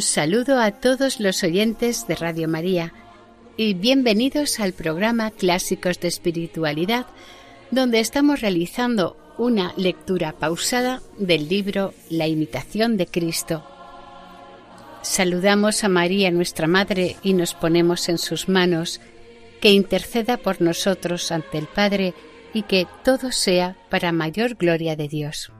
Un saludo a todos los oyentes de Radio María y bienvenidos al programa Clásicos de Espiritualidad, donde estamos realizando una lectura pausada del libro La imitación de Cristo. Saludamos a María, nuestra Madre, y nos ponemos en sus manos, que interceda por nosotros ante el Padre y que todo sea para mayor gloria de Dios.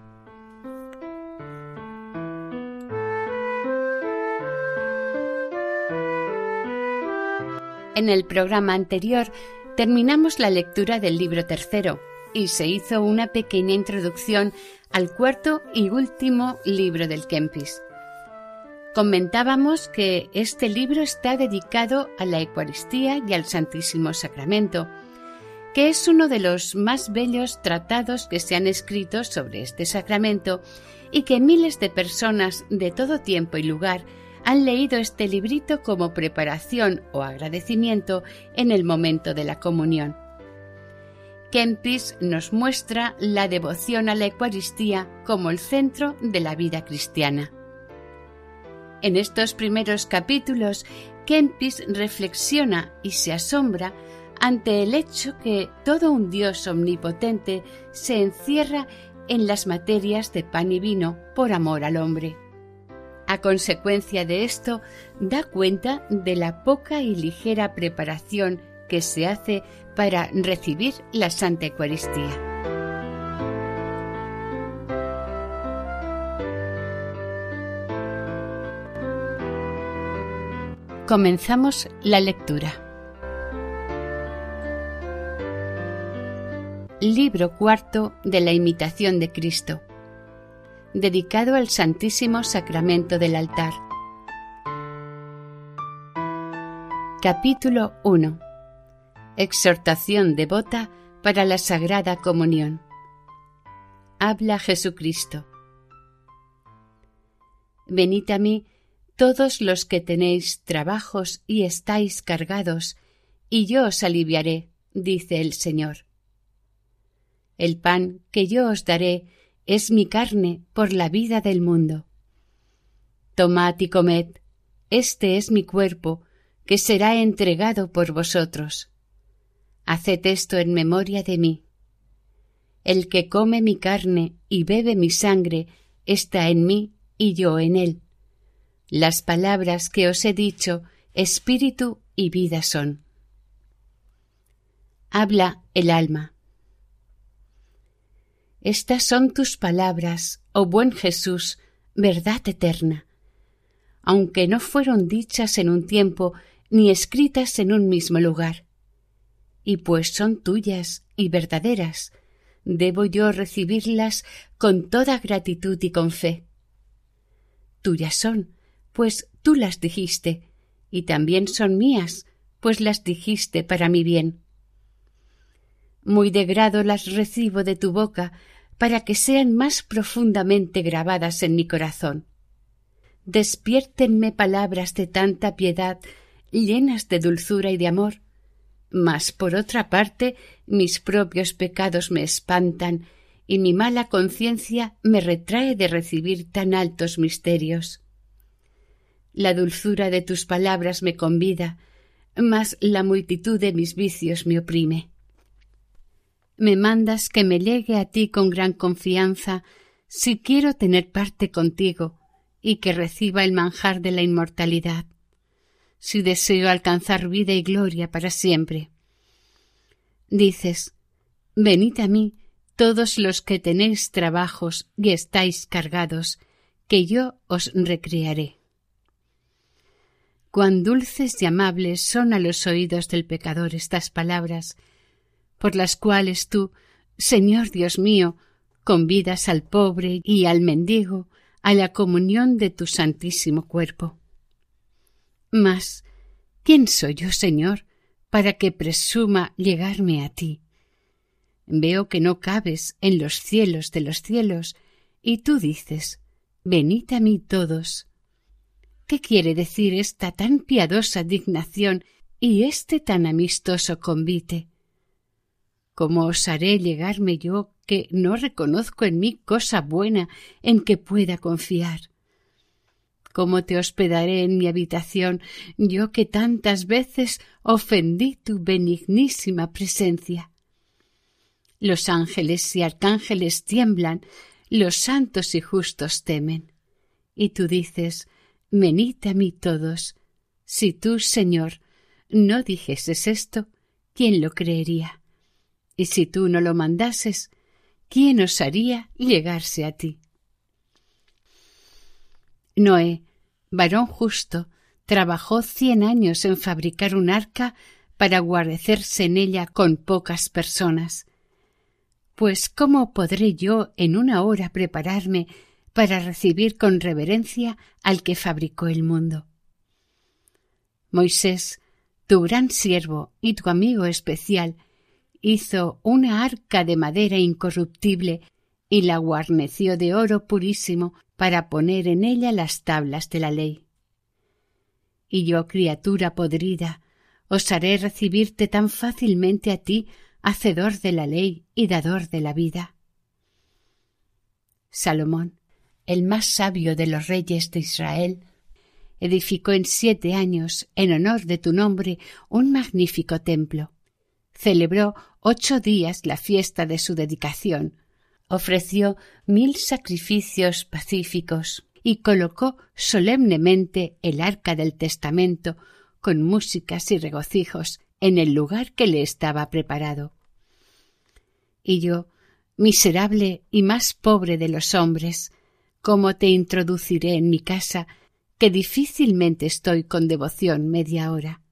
En el programa anterior terminamos la lectura del libro tercero y se hizo una pequeña introducción al cuarto y último libro del Kempis. Comentábamos que este libro está dedicado a la Eucaristía y al Santísimo Sacramento, que es uno de los más bellos tratados que se han escrito sobre este sacramento y que miles de personas de todo tiempo y lugar han leído este librito como preparación o agradecimiento en el momento de la comunión. Kempis nos muestra la devoción a la Eucaristía como el centro de la vida cristiana. En estos primeros capítulos, Kempis reflexiona y se asombra ante el hecho que todo un Dios omnipotente se encierra en las materias de pan y vino por amor al hombre. A consecuencia de esto, da cuenta de la poca y ligera preparación que se hace para recibir la Santa Eucaristía. Comenzamos la lectura. Libro cuarto de la imitación de Cristo dedicado al Santísimo Sacramento del altar. Capítulo 1. Exhortación devota para la Sagrada Comunión. Habla Jesucristo. Venid a mí todos los que tenéis trabajos y estáis cargados, y yo os aliviaré, dice el Señor. El pan que yo os daré es mi carne por la vida del mundo. Tomad y comed, este es mi cuerpo, que será entregado por vosotros. Haced esto en memoria de mí. El que come mi carne y bebe mi sangre está en mí y yo en él. Las palabras que os he dicho, espíritu y vida son. Habla el alma. Estas son tus palabras, oh buen Jesús, verdad eterna. Aunque no fueron dichas en un tiempo ni escritas en un mismo lugar. Y pues son tuyas y verdaderas, debo yo recibirlas con toda gratitud y con fe. Tuyas son, pues tú las dijiste, y también son mías, pues las dijiste para mi bien. Muy de grado las recibo de tu boca, para que sean más profundamente grabadas en mi corazón. Despiértenme palabras de tanta piedad, llenas de dulzura y de amor. Mas, por otra parte, mis propios pecados me espantan, y mi mala conciencia me retrae de recibir tan altos misterios. La dulzura de tus palabras me convida, mas la multitud de mis vicios me oprime me mandas que me llegue a ti con gran confianza si quiero tener parte contigo y que reciba el manjar de la inmortalidad, si deseo alcanzar vida y gloria para siempre. Dices, venid a mí todos los que tenéis trabajos y estáis cargados, que yo os recrearé. Cuán dulces y amables son a los oídos del pecador estas palabras, por las cuales tú, Señor Dios mío, convidas al pobre y al mendigo a la comunión de tu santísimo cuerpo. Mas, ¿quién soy yo, Señor, para que presuma llegarme a ti? Veo que no cabes en los cielos de los cielos, y tú dices, venid a mí todos. ¿Qué quiere decir esta tan piadosa dignación y este tan amistoso convite? ¿Cómo osaré llegarme yo que no reconozco en mí cosa buena en que pueda confiar? ¿Cómo te hospedaré en mi habitación, yo que tantas veces ofendí tu benignísima presencia? Los ángeles y arcángeles tiemblan, los santos y justos temen. Y tú dices, venid a mí todos. Si tú, Señor, no dijeses esto, ¿quién lo creería? Y si tú no lo mandases, ¿quién osaría llegarse a ti? Noé, varón justo, trabajó cien años en fabricar un arca para guarecerse en ella con pocas personas. Pues ¿cómo podré yo en una hora prepararme para recibir con reverencia al que fabricó el mundo? Moisés, tu gran siervo y tu amigo especial, hizo una arca de madera incorruptible y la guarneció de oro purísimo para poner en ella las tablas de la ley. Y yo, criatura podrida, osaré recibirte tan fácilmente a ti, hacedor de la ley y dador de la vida. Salomón, el más sabio de los reyes de Israel, edificó en siete años, en honor de tu nombre, un magnífico templo. Celebró ocho días la fiesta de su dedicación, ofreció mil sacrificios pacíficos y colocó solemnemente el arca del testamento con músicas y regocijos en el lugar que le estaba preparado. Y yo, miserable y más pobre de los hombres, ¿cómo te introduciré en mi casa, que difícilmente estoy con devoción media hora?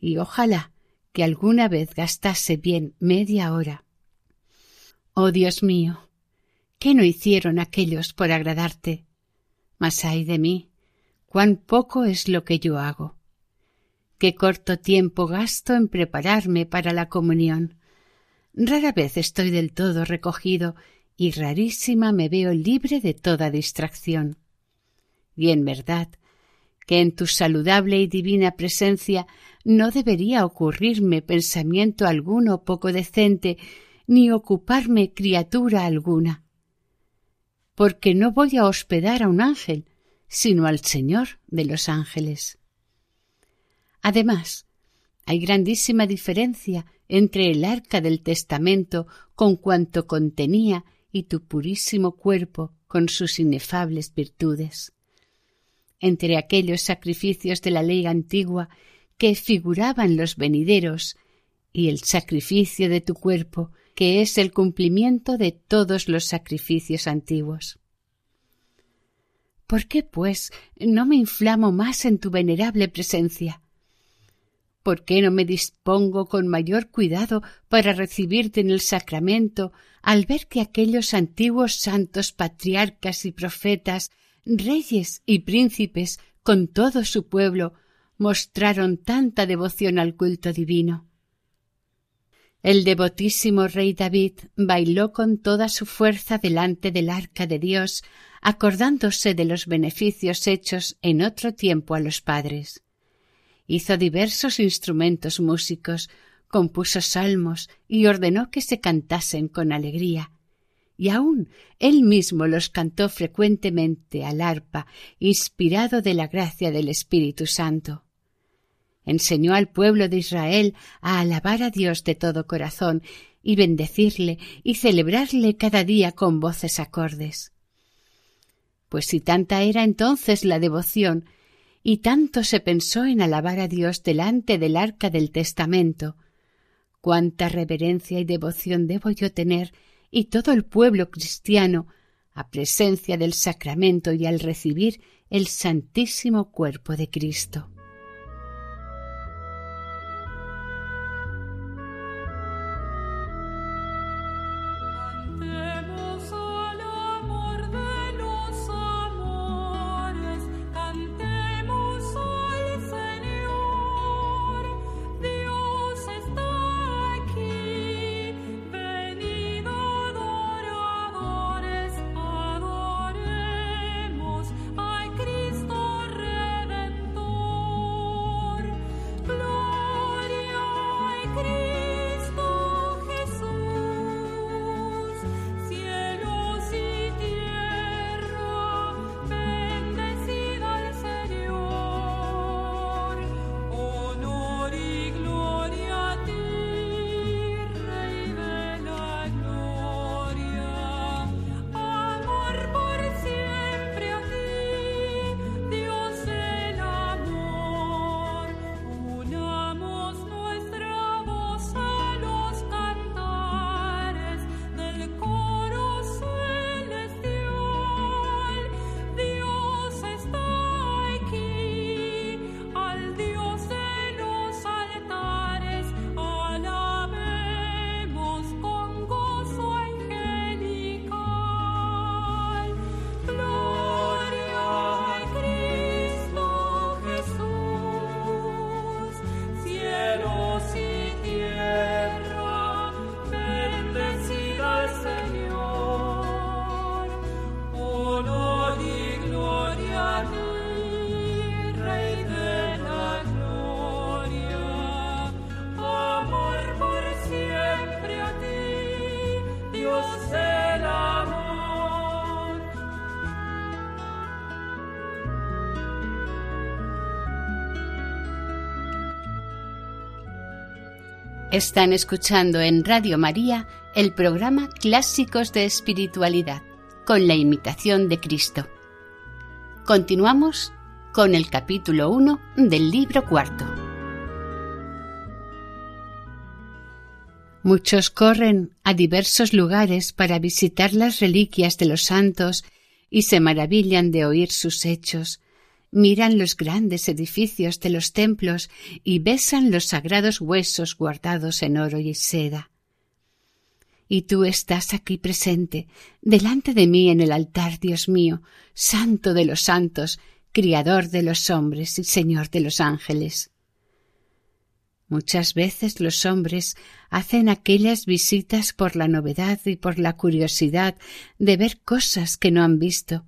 Y ojalá que alguna vez gastase bien media hora Oh Dios mío, ¿qué no hicieron aquellos por agradarte? Mas ay de mí, cuán poco es lo que yo hago. Qué corto tiempo gasto en prepararme para la comunión. Rara vez estoy del todo recogido y rarísima me veo libre de toda distracción. Y en verdad que en tu saludable y divina presencia no debería ocurrirme pensamiento alguno poco decente ni ocuparme criatura alguna, porque no voy a hospedar a un ángel, sino al Señor de los ángeles. Además, hay grandísima diferencia entre el arca del testamento con cuanto contenía y tu purísimo cuerpo con sus inefables virtudes. Entre aquellos sacrificios de la ley antigua que figuraban los venideros y el sacrificio de tu cuerpo que es el cumplimiento de todos los sacrificios antiguos. ¿Por qué, pues, no me inflamo más en tu venerable presencia? ¿Por qué no me dispongo con mayor cuidado para recibirte en el sacramento al ver que aquellos antiguos santos patriarcas y profetas, reyes y príncipes, con todo su pueblo, mostraron tanta devoción al culto divino? El devotísimo rey David bailó con toda su fuerza delante del arca de Dios, acordándose de los beneficios hechos en otro tiempo a los padres. Hizo diversos instrumentos músicos, compuso salmos y ordenó que se cantasen con alegría. Y aun él mismo los cantó frecuentemente al arpa, inspirado de la gracia del Espíritu Santo enseñó al pueblo de Israel a alabar a Dios de todo corazón y bendecirle y celebrarle cada día con voces acordes. Pues si tanta era entonces la devoción, y tanto se pensó en alabar a Dios delante del arca del testamento, cuánta reverencia y devoción debo yo tener y todo el pueblo cristiano a presencia del sacramento y al recibir el santísimo cuerpo de Cristo. Están escuchando en Radio María el programa Clásicos de Espiritualidad con la imitación de Cristo. Continuamos con el capítulo 1 del libro cuarto. Muchos corren a diversos lugares para visitar las reliquias de los santos y se maravillan de oír sus hechos, miran los grandes edificios de los templos y besan los sagrados huesos guardados en oro y seda. Y tú estás aquí presente, delante de mí en el altar, Dios mío, Santo de los santos, Criador de los hombres y Señor de los ángeles. Muchas veces los hombres hacen aquellas visitas por la novedad y por la curiosidad de ver cosas que no han visto,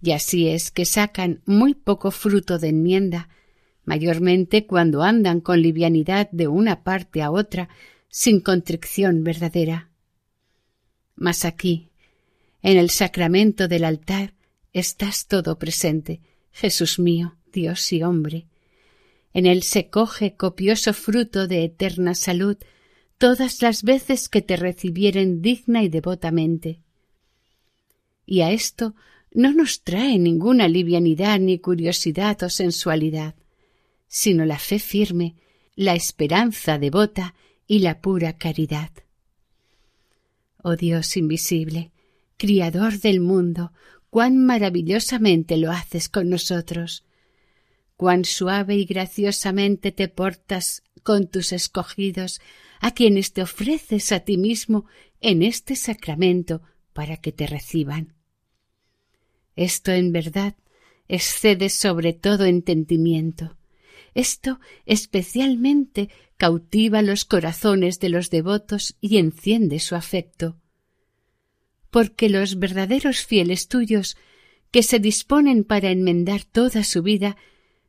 y así es que sacan muy poco fruto de enmienda, mayormente cuando andan con livianidad de una parte a otra, sin contrición verdadera. Mas aquí, en el sacramento del altar, estás todo presente, Jesús mío, Dios y hombre. En él se coge copioso fruto de eterna salud todas las veces que te recibieren digna y devotamente. Y a esto no nos trae ninguna livianidad ni curiosidad o sensualidad, sino la fe firme, la esperanza devota y la pura caridad. Oh Dios invisible, Criador del mundo, cuán maravillosamente lo haces con nosotros, cuán suave y graciosamente te portas con tus escogidos, a quienes te ofreces a ti mismo en este sacramento para que te reciban. Esto en verdad excede sobre todo entendimiento. Esto especialmente cautiva los corazones de los devotos y enciende su afecto. Porque los verdaderos fieles tuyos, que se disponen para enmendar toda su vida,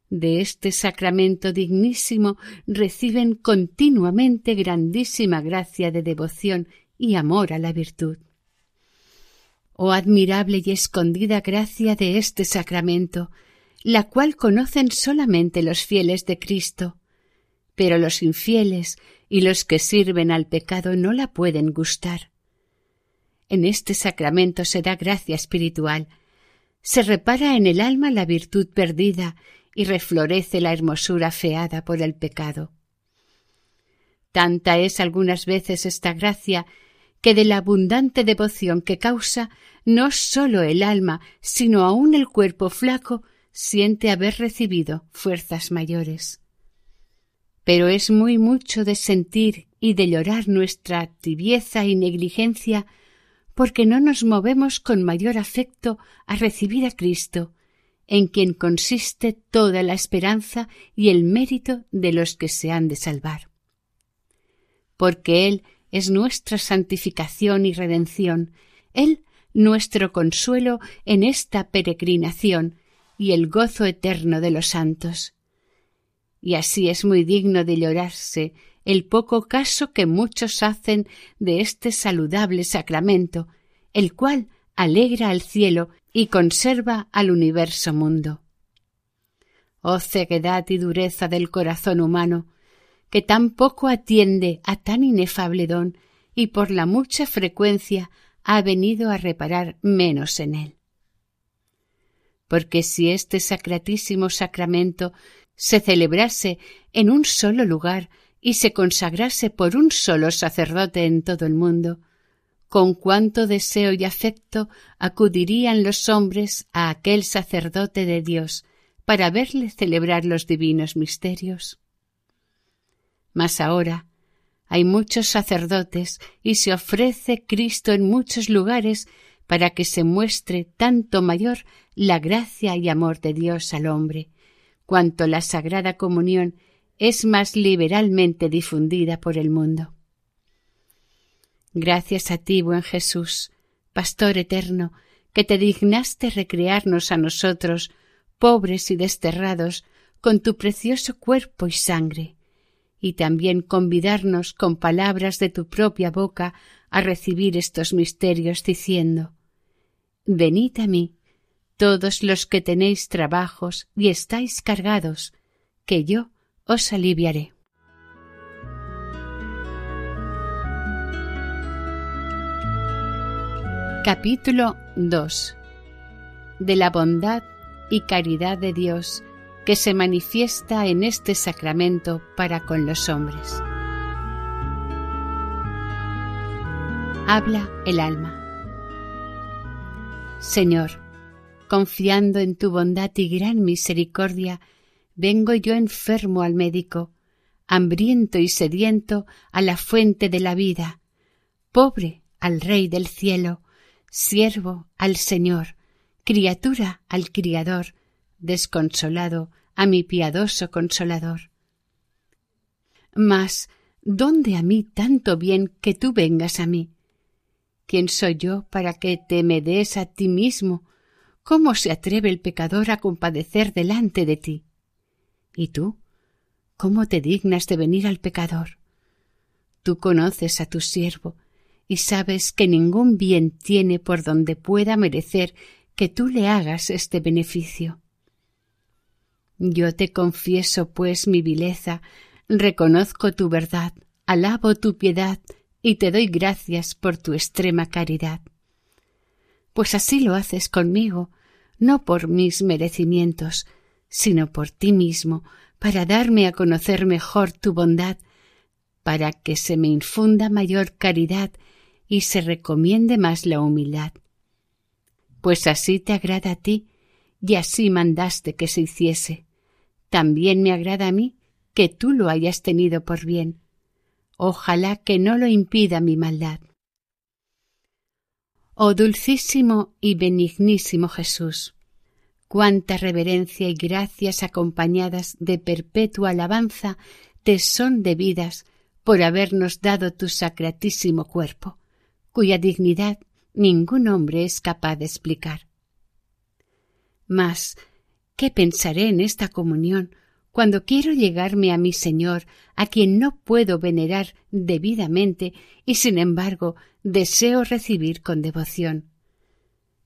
de este sacramento dignísimo reciben continuamente grandísima gracia de devoción y amor a la virtud. Oh admirable y escondida gracia de este sacramento, la cual conocen solamente los fieles de Cristo, pero los infieles y los que sirven al pecado no la pueden gustar. En este sacramento se da gracia espiritual, se repara en el alma la virtud perdida y reflorece la hermosura feada por el pecado. Tanta es algunas veces esta gracia que de la abundante devoción que causa no sólo el alma, sino aun el cuerpo flaco siente haber recibido fuerzas mayores. Pero es muy mucho de sentir y de llorar nuestra tibieza y negligencia porque no nos movemos con mayor afecto a recibir a Cristo, en quien consiste toda la esperanza y el mérito de los que se han de salvar. Porque Él es nuestra santificación y redención, Él nuestro consuelo en esta peregrinación y el gozo eterno de los santos. y así es muy digno de llorarse el poco caso que muchos hacen de este saludable sacramento, el cual alegra al cielo y conserva al universo mundo. Oh ceguedad y dureza del corazón humano, que tan poco atiende a tan inefable don y por la mucha frecuencia ha venido a reparar menos en él. Porque si este sacratísimo sacramento se celebrase en un solo lugar y se consagrase por un solo sacerdote en todo el mundo, con cuánto deseo y afecto acudirían los hombres a aquel sacerdote de Dios para verle celebrar los divinos misterios. Mas ahora hay muchos sacerdotes y se ofrece Cristo en muchos lugares para que se muestre tanto mayor la gracia y amor de Dios al hombre, cuanto la Sagrada Comunión es más liberalmente difundida por el mundo. Gracias a ti, buen Jesús, Pastor eterno, que te dignaste recrearnos a nosotros, pobres y desterrados, con tu precioso cuerpo y sangre, y también convidarnos con palabras de tu propia boca a recibir estos misterios, diciendo Venid a mí, todos los que tenéis trabajos y estáis cargados, que yo os aliviaré. Capítulo 2 De la bondad y caridad de Dios que se manifiesta en este sacramento para con los hombres. Habla el alma. Señor, confiando en tu bondad y gran misericordia, vengo yo enfermo al médico, hambriento y sediento a la fuente de la vida, pobre al Rey del cielo, siervo al Señor, criatura al Criador, desconsolado a mi piadoso consolador. Mas, ¿dónde a mí tanto bien que tú vengas a mí? ¿Quién soy yo para que te me des a ti mismo? ¿Cómo se atreve el pecador a compadecer delante de ti? ¿Y tú? ¿Cómo te dignas de venir al pecador? Tú conoces a tu siervo, y sabes que ningún bien tiene por donde pueda merecer que tú le hagas este beneficio. Yo te confieso, pues, mi vileza, reconozco tu verdad, alabo tu piedad y te doy gracias por tu extrema caridad. Pues así lo haces conmigo, no por mis merecimientos, sino por ti mismo, para darme a conocer mejor tu bondad, para que se me infunda mayor caridad y se recomiende más la humildad. Pues así te agrada a ti, y así mandaste que se hiciese. También me agrada a mí que tú lo hayas tenido por bien. Ojalá que no lo impida mi maldad. Oh dulcísimo y benignísimo Jesús, cuánta reverencia y gracias acompañadas de perpetua alabanza te son debidas por habernos dado tu sacratísimo cuerpo cuya dignidad ningún hombre es capaz de explicar. Mas, ¿qué pensaré en esta comunión cuando quiero llegarme a mi Señor, a quien no puedo venerar debidamente y sin embargo deseo recibir con devoción?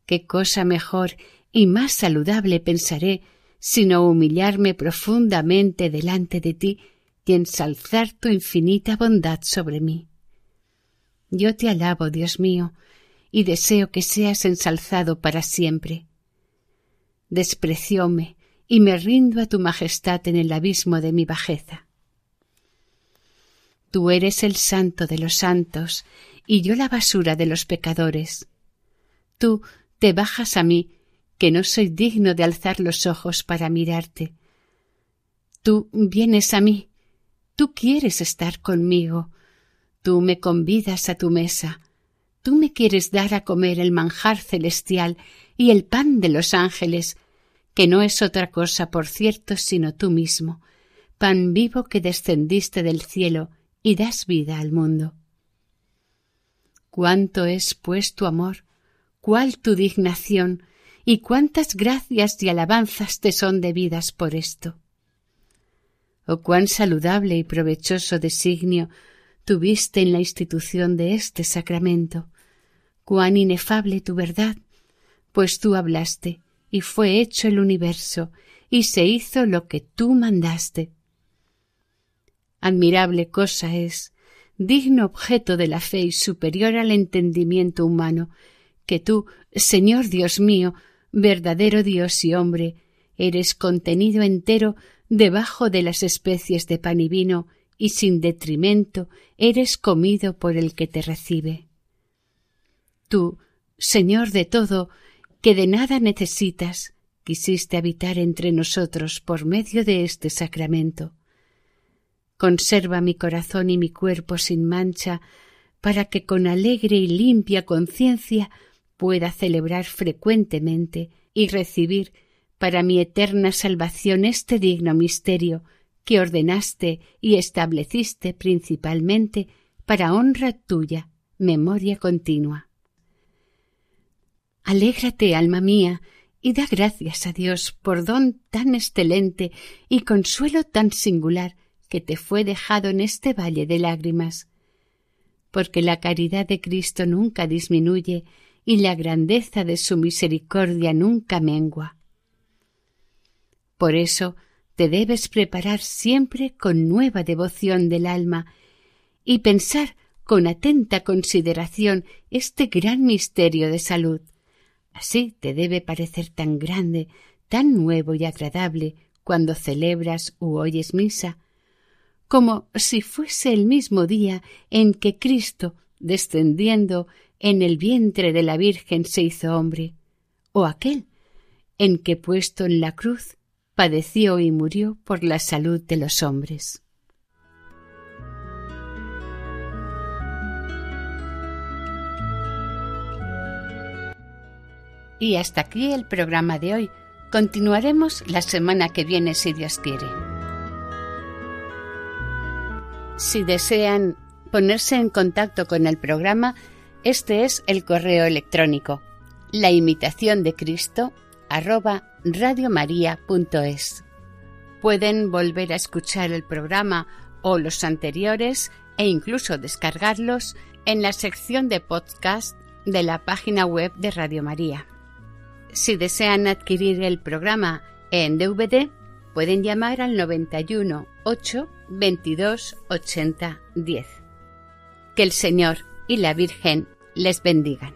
¿Qué cosa mejor y más saludable pensaré sino humillarme profundamente delante de ti y ensalzar tu infinita bondad sobre mí? Yo te alabo, Dios mío, y deseo que seas ensalzado para siempre. Desprecióme y me rindo a tu majestad en el abismo de mi bajeza. Tú eres el santo de los santos y yo la basura de los pecadores. Tú te bajas a mí, que no soy digno de alzar los ojos para mirarte. Tú vienes a mí, tú quieres estar conmigo, Tú me convidas a tu mesa. Tú me quieres dar a comer el manjar celestial y el pan de los ángeles, que no es otra cosa, por cierto, sino tú mismo, pan vivo que descendiste del cielo y das vida al mundo. Cuánto es, pues, tu amor, cuál tu dignación, y cuántas gracias y alabanzas te son debidas por esto. Oh cuán saludable y provechoso designio tuviste en la institución de este sacramento. Cuán inefable tu verdad, pues tú hablaste, y fue hecho el universo, y se hizo lo que tú mandaste. Admirable cosa es, digno objeto de la fe y superior al entendimiento humano, que tú, Señor Dios mío, verdadero Dios y hombre, eres contenido entero debajo de las especies de pan y vino, y sin detrimento eres comido por el que te recibe. Tú, Señor de todo, que de nada necesitas, quisiste habitar entre nosotros por medio de este sacramento. Conserva mi corazón y mi cuerpo sin mancha, para que con alegre y limpia conciencia pueda celebrar frecuentemente y recibir para mi eterna salvación este digno misterio que ordenaste y estableciste principalmente para honra tuya, memoria continua. Alégrate, alma mía, y da gracias a Dios por don tan excelente y consuelo tan singular que te fue dejado en este valle de lágrimas, porque la caridad de Cristo nunca disminuye y la grandeza de su misericordia nunca mengua. Por eso te debes preparar siempre con nueva devoción del alma y pensar con atenta consideración este gran misterio de salud. Así te debe parecer tan grande, tan nuevo y agradable cuando celebras u oyes misa, como si fuese el mismo día en que Cristo, descendiendo en el vientre de la Virgen, se hizo hombre, o aquel en que puesto en la cruz padeció y murió por la salud de los hombres. Y hasta aquí el programa de hoy. Continuaremos la semana que viene si Dios quiere. Si desean ponerse en contacto con el programa, este es el correo electrónico la imitación de Cristo. Pueden volver a escuchar el programa o los anteriores e incluso descargarlos en la sección de podcast de la página web de Radio María. Si desean adquirir el programa en DVD, pueden llamar al 91 8 22 80 10. Que el Señor y la Virgen les bendigan.